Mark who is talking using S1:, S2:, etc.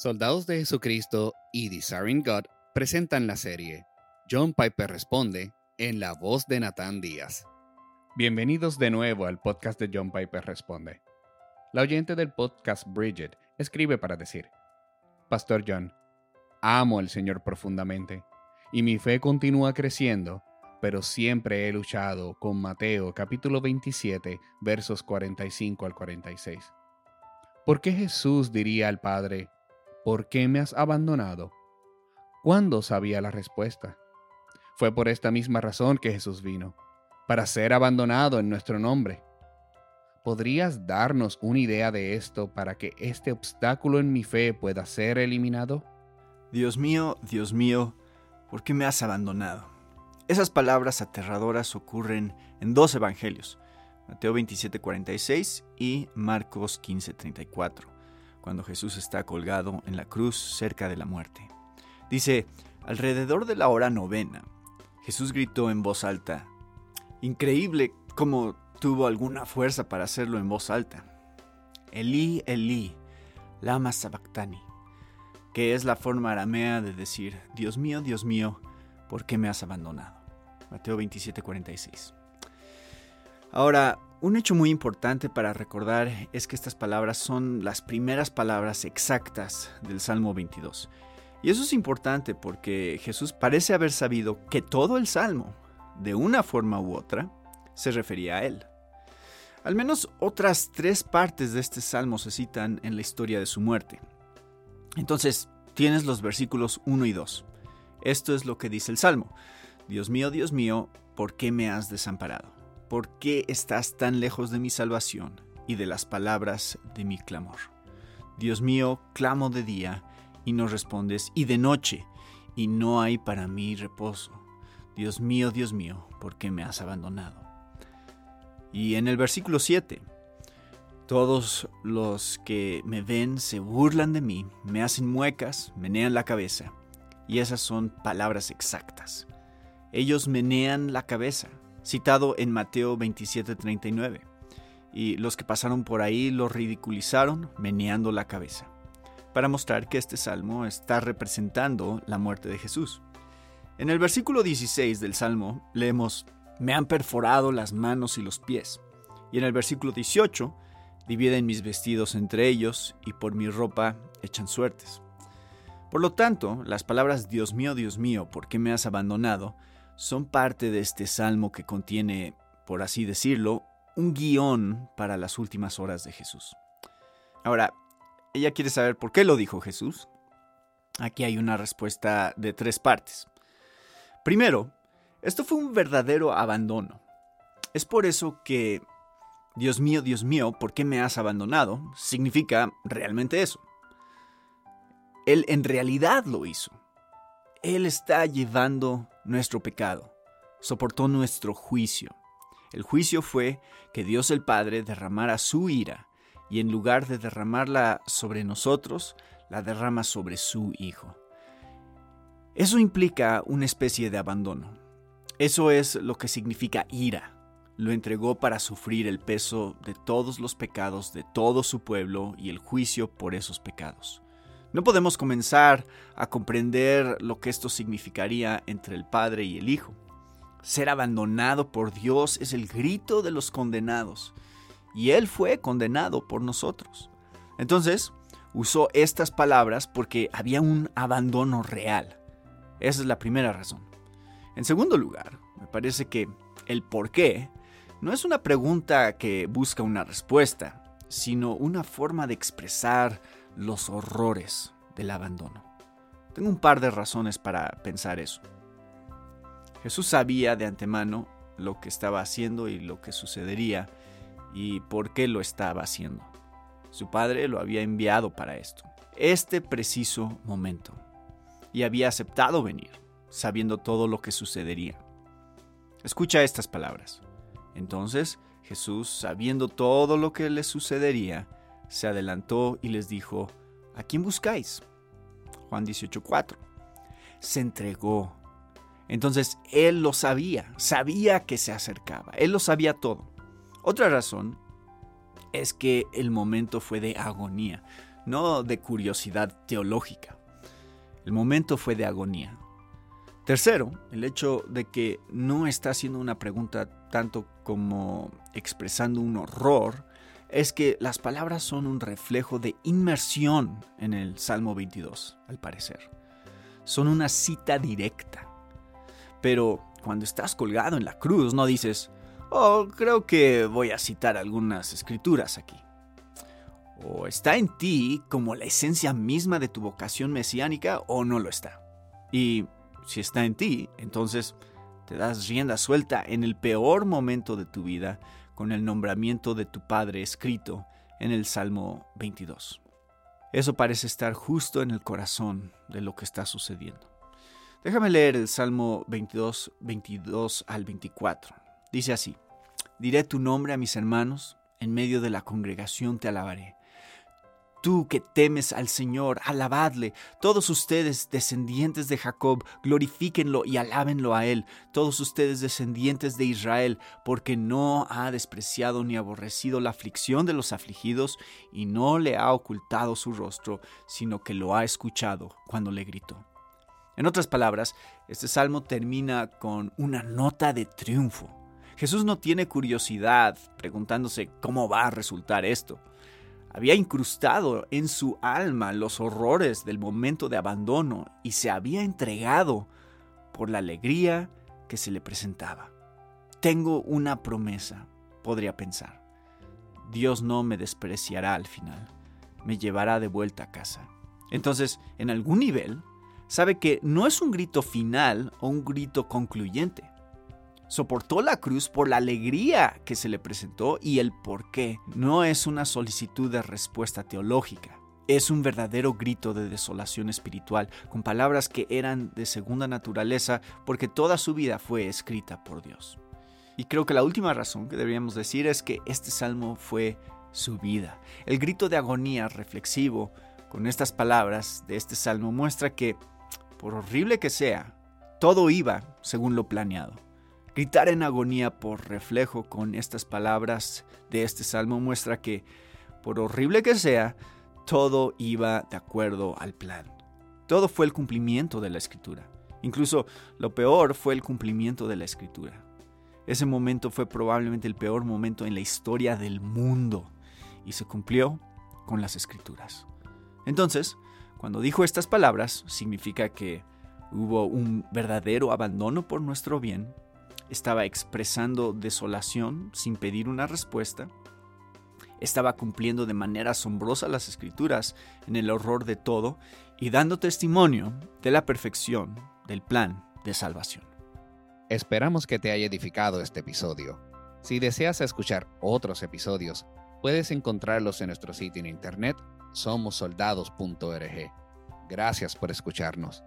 S1: Soldados de Jesucristo y Desiring God presentan la serie John Piper Responde en la voz de Nathan Díaz. Bienvenidos de nuevo al podcast de John Piper Responde. La oyente del podcast Bridget escribe para decir, Pastor John, amo al Señor profundamente y mi fe continúa creciendo, pero siempre he luchado con Mateo capítulo 27 versos 45 al 46. ¿Por qué Jesús diría al Padre, ¿por qué me has abandonado? ¿Cuándo sabía la respuesta? Fue por esta misma razón que Jesús vino, para ser abandonado en nuestro nombre. ¿Podrías darnos una idea de esto para que este obstáculo en mi fe pueda ser eliminado?
S2: Dios mío, Dios mío, ¿por qué me has abandonado? Esas palabras aterradoras ocurren en dos evangelios, Mateo 27:46 y Marcos 15:34 cuando Jesús está colgado en la cruz cerca de la muerte. Dice, alrededor de la hora novena, Jesús gritó en voz alta. Increíble cómo tuvo alguna fuerza para hacerlo en voz alta. Elí, Elí, lama sabactani, que es la forma aramea de decir, Dios mío, Dios mío, ¿por qué me has abandonado? Mateo 27:46. Ahora, un hecho muy importante para recordar es que estas palabras son las primeras palabras exactas del Salmo 22. Y eso es importante porque Jesús parece haber sabido que todo el Salmo, de una forma u otra, se refería a él. Al menos otras tres partes de este Salmo se citan en la historia de su muerte. Entonces, tienes los versículos 1 y 2. Esto es lo que dice el Salmo. Dios mío, Dios mío, ¿por qué me has desamparado? ¿Por qué estás tan lejos de mi salvación y de las palabras de mi clamor? Dios mío, clamo de día y no respondes, y de noche, y no hay para mí reposo. Dios mío, Dios mío, ¿por qué me has abandonado? Y en el versículo 7, todos los que me ven se burlan de mí, me hacen muecas, menean la cabeza. Y esas son palabras exactas. Ellos menean la cabeza, citado en Mateo 27:39. Y los que pasaron por ahí lo ridiculizaron meneando la cabeza, para mostrar que este salmo está representando la muerte de Jesús. En el versículo 16 del salmo leemos, me han perforado las manos y los pies. Y en el versículo 18, dividen mis vestidos entre ellos y por mi ropa echan suertes. Por lo tanto, las palabras Dios mío, Dios mío, ¿por qué me has abandonado? Son parte de este salmo que contiene, por así decirlo, un guion para las últimas horas de Jesús. Ahora, ella quiere saber por qué lo dijo Jesús. Aquí hay una respuesta de tres partes. Primero, esto fue un verdadero abandono. Es por eso que Dios mío, Dios mío, ¿por qué me has abandonado? significa realmente eso. Él en realidad lo hizo. Él está llevando nuestro pecado, soportó nuestro juicio. El juicio fue que Dios el Padre derramara su ira y en lugar de derramarla sobre nosotros, la derrama sobre su Hijo. Eso implica una especie de abandono. Eso es lo que significa ira. Lo entregó para sufrir el peso de todos los pecados de todo su pueblo y el juicio por esos pecados. No podemos comenzar a comprender lo que esto significaría entre el Padre y el Hijo. Ser abandonado por Dios es el grito de los condenados, y Él fue condenado por nosotros. Entonces, usó estas palabras porque había un abandono real. Esa es la primera razón. En segundo lugar, me parece que el por qué no es una pregunta que busca una respuesta, sino una forma de expresar los horrores del abandono. Tengo un par de razones para pensar eso. Jesús sabía de antemano lo que estaba haciendo y lo que sucedería y por qué lo estaba haciendo. Su padre lo había enviado para esto, este preciso momento, y había aceptado venir, sabiendo todo lo que sucedería. Escucha estas palabras. Entonces Jesús, sabiendo todo lo que le sucedería, se adelantó y les dijo, ¿a quién buscáis? Juan 18:4. Se entregó. Entonces él lo sabía, sabía que se acercaba, él lo sabía todo. Otra razón es que el momento fue de agonía. no de curiosidad teológica. El momento fue de agonía. Tercero, el hecho de que no está haciendo una pregunta tanto como expresando un horror, es que las palabras son un reflejo de inmersión en el Salmo 22, al parecer. Son una cita directa. Pero cuando estás colgado en la cruz no dices, oh, creo que voy a citar algunas escrituras aquí. O está en ti como la esencia misma de tu vocación mesiánica o no lo está. Y si está en ti, entonces te das rienda suelta en el peor momento de tu vida con el nombramiento de tu Padre escrito en el Salmo 22. Eso parece estar justo en el corazón de lo que está sucediendo. Déjame leer el Salmo 22, 22 al 24. Dice así, diré tu nombre a mis hermanos, en medio de la congregación te alabaré. Tú que temes al Señor, alabadle. Todos ustedes, descendientes de Jacob, glorifíquenlo y alábenlo a Él. Todos ustedes, descendientes de Israel, porque no ha despreciado ni aborrecido la aflicción de los afligidos, y no le ha ocultado su rostro, sino que lo ha escuchado cuando le gritó. En otras palabras, este salmo termina con una nota de triunfo. Jesús no tiene curiosidad preguntándose cómo va a resultar esto había incrustado en su alma los horrores del momento de abandono y se había entregado por la alegría que se le presentaba. Tengo una promesa, podría pensar. Dios no me despreciará al final, me llevará de vuelta a casa. Entonces, en algún nivel, sabe que no es un grito final o un grito concluyente soportó la cruz por la alegría que se le presentó y el por qué. No es una solicitud de respuesta teológica. Es un verdadero grito de desolación espiritual, con palabras que eran de segunda naturaleza porque toda su vida fue escrita por Dios. Y creo que la última razón que deberíamos decir es que este salmo fue su vida. El grito de agonía reflexivo con estas palabras de este salmo muestra que, por horrible que sea, todo iba según lo planeado. Gritar en agonía por reflejo con estas palabras de este salmo muestra que, por horrible que sea, todo iba de acuerdo al plan. Todo fue el cumplimiento de la escritura. Incluso lo peor fue el cumplimiento de la escritura. Ese momento fue probablemente el peor momento en la historia del mundo y se cumplió con las escrituras. Entonces, cuando dijo estas palabras, significa que hubo un verdadero abandono por nuestro bien estaba expresando desolación sin pedir una respuesta, estaba cumpliendo de manera asombrosa las escrituras en el horror de todo y dando testimonio de la perfección del plan de salvación.
S1: Esperamos que te haya edificado este episodio. Si deseas escuchar otros episodios, puedes encontrarlos en nuestro sitio en internet somosoldados.org. Gracias por escucharnos.